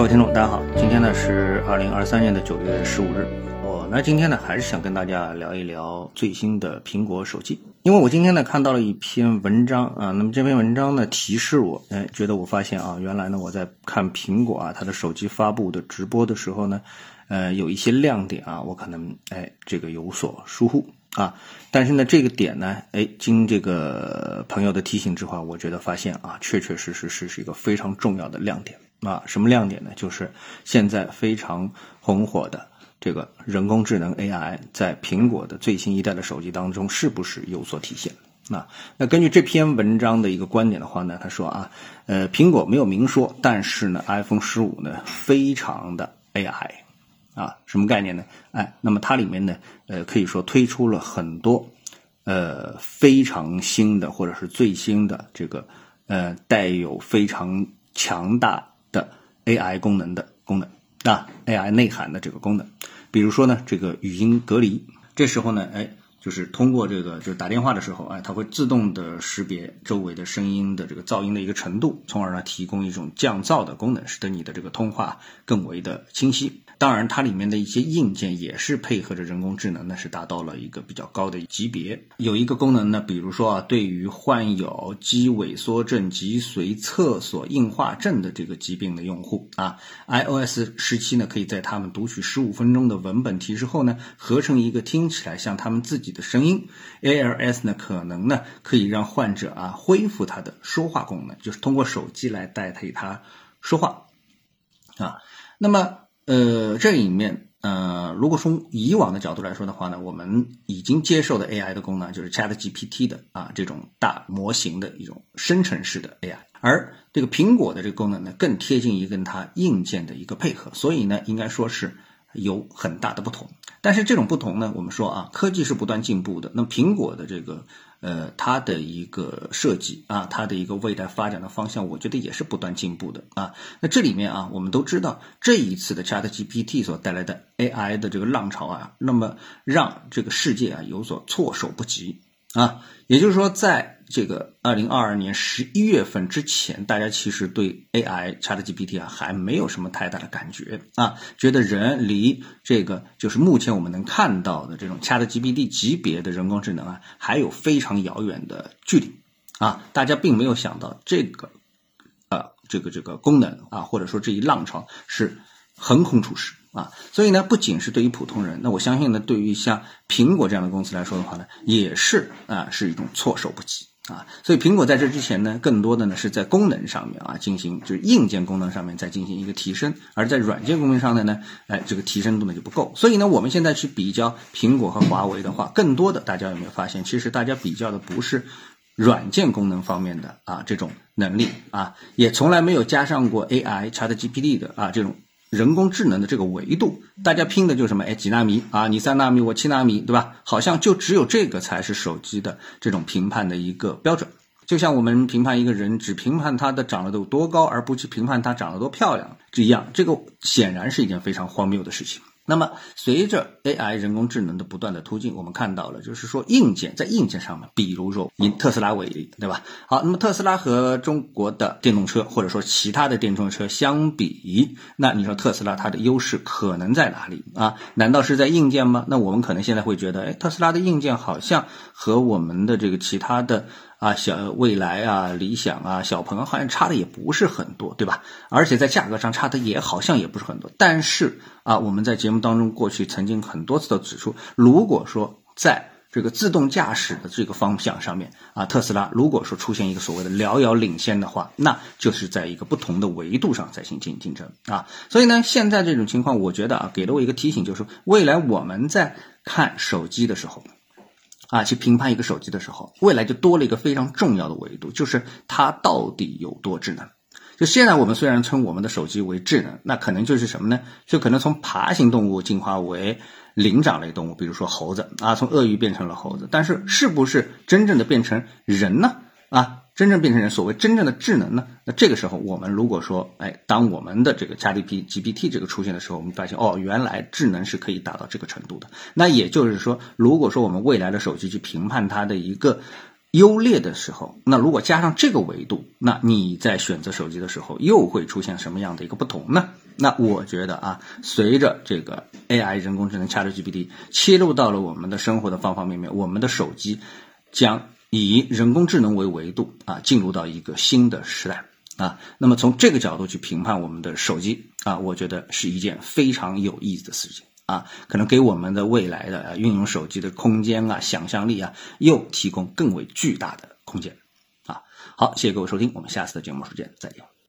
各位听众，大家好，今天呢是二零二三年的九月十五日。我呢今天呢还是想跟大家聊一聊最新的苹果手机，因为我今天呢看到了一篇文章啊，那么这篇文章呢提示我，哎，觉得我发现啊，原来呢我在看苹果啊它的手机发布的直播的时候呢，呃有一些亮点啊，我可能哎这个有所疏忽啊，但是呢这个点呢，哎经这个朋友的提醒之后，我觉得发现啊，确确实实是是一个非常重要的亮点。啊，什么亮点呢？就是现在非常红火的这个人工智能 AI，在苹果的最新一代的手机当中是不是有所体现？啊，那根据这篇文章的一个观点的话呢，他说啊，呃，苹果没有明说，但是呢，iPhone 十五呢非常的 AI，啊，什么概念呢？哎，那么它里面呢，呃，可以说推出了很多呃非常新的或者是最新的这个呃带有非常强大。AI 功能的功能啊，AI 内涵的这个功能，比如说呢，这个语音隔离，这时候呢，哎，就是通过这个，就是打电话的时候，哎，它会自动的识别周围的声音的这个噪音的一个程度，从而呢提供一种降噪的功能，使得你的这个通话更为的清晰。当然，它里面的一些硬件也是配合着人工智能呢，是达到了一个比较高的级别。有一个功能呢，比如说啊，对于患有肌萎缩症脊髓侧索硬化症的这个疾病的用户啊，iOS 十七呢，可以在他们读取十五分钟的文本提示后呢，合成一个听起来像他们自己的声音。ALS 呢，可能呢可以让患者啊恢复他的说话功能，就是通过手机来代替他说话啊。那么呃，这里面，呃，如果从以往的角度来说的话呢，我们已经接受的 AI 的功能就是 Chat GPT 的啊这种大模型的一种生成式的 AI，而这个苹果的这个功能呢，更贴近于跟它硬件的一个配合，所以呢，应该说是有很大的不同。但是这种不同呢，我们说啊，科技是不断进步的，那苹果的这个。呃，它的一个设计啊，它的一个未来发展的方向，我觉得也是不断进步的啊。那这里面啊，我们都知道这一次的 Chat GPT 所带来的 AI 的这个浪潮啊，那么让这个世界啊有所措手不及。啊，也就是说，在这个二零二二年十一月份之前，大家其实对 AI ChatGPT 啊还没有什么太大的感觉啊，觉得人离这个就是目前我们能看到的这种 ChatGPT 级别的人工智能啊，还有非常遥远的距离啊，大家并没有想到这个呃这个这个功能啊，或者说这一浪潮是横空出世。啊，所以呢，不仅是对于普通人，那我相信呢，对于像苹果这样的公司来说的话呢，也是啊，是一种措手不及。啊。所以苹果在这之前呢，更多的呢是在功能上面啊进行，就是硬件功能上面再进行一个提升，而在软件功能上的呢，哎，这个提升度呢就不够。所以呢，我们现在去比较苹果和华为的话，更多的大家有没有发现，其实大家比较的不是软件功能方面的啊这种能力啊，也从来没有加上过 AI ChatGPT 的啊这种。人工智能的这个维度，大家拼的就是什么？哎，几纳米啊？你三纳米，我七纳米，对吧？好像就只有这个才是手机的这种评判的一个标准。就像我们评判一个人，只评判他的长得有多高，而不去评判他长得多漂亮，这一样，这个显然是一件非常荒谬的事情。那么，随着 AI 人工智能的不断的突进，我们看到了，就是说硬件在硬件上面，比如说以特斯拉为例，对吧？好，那么特斯拉和中国的电动车或者说其他的电动车相比，那你说特斯拉它的优势可能在哪里啊？难道是在硬件吗？那我们可能现在会觉得，哎，特斯拉的硬件好像和我们的这个其他的。啊，小未来啊，理想啊，小鹏好像差的也不是很多，对吧？而且在价格上差的也好像也不是很多。但是啊，我们在节目当中过去曾经很多次都指出，如果说在这个自动驾驶的这个方向上面啊，特斯拉如果说出现一个所谓的遥遥领先的话，那就是在一个不同的维度上在进行竞争啊。所以呢，现在这种情况，我觉得啊，给了我一个提醒，就是未来我们在看手机的时候。啊，去评判一个手机的时候，未来就多了一个非常重要的维度，就是它到底有多智能。就现在我们虽然称我们的手机为智能，那可能就是什么呢？就可能从爬行动物进化为灵长类动物，比如说猴子啊，从鳄鱼变成了猴子，但是是不是真正的变成人呢？啊？真正变成人，所谓真正的智能呢？那这个时候，我们如果说，哎，当我们的这个 ChatGPT 这个出现的时候，我们发现，哦，原来智能是可以达到这个程度的。那也就是说，如果说我们未来的手机去评判它的一个优劣的时候，那如果加上这个维度，那你在选择手机的时候又会出现什么样的一个不同呢？那我觉得啊，随着这个 AI 人工智能 ChatGPT 切入到了我们的生活的方方面面，我们的手机将以人工智能为维度啊，进入到一个新的时代啊。那么从这个角度去评判我们的手机啊，我觉得是一件非常有意思的事情啊，可能给我们的未来的运用手机的空间啊、想象力啊，又提供更为巨大的空间啊。好，谢谢各位收听，我们下次的节目时间再见。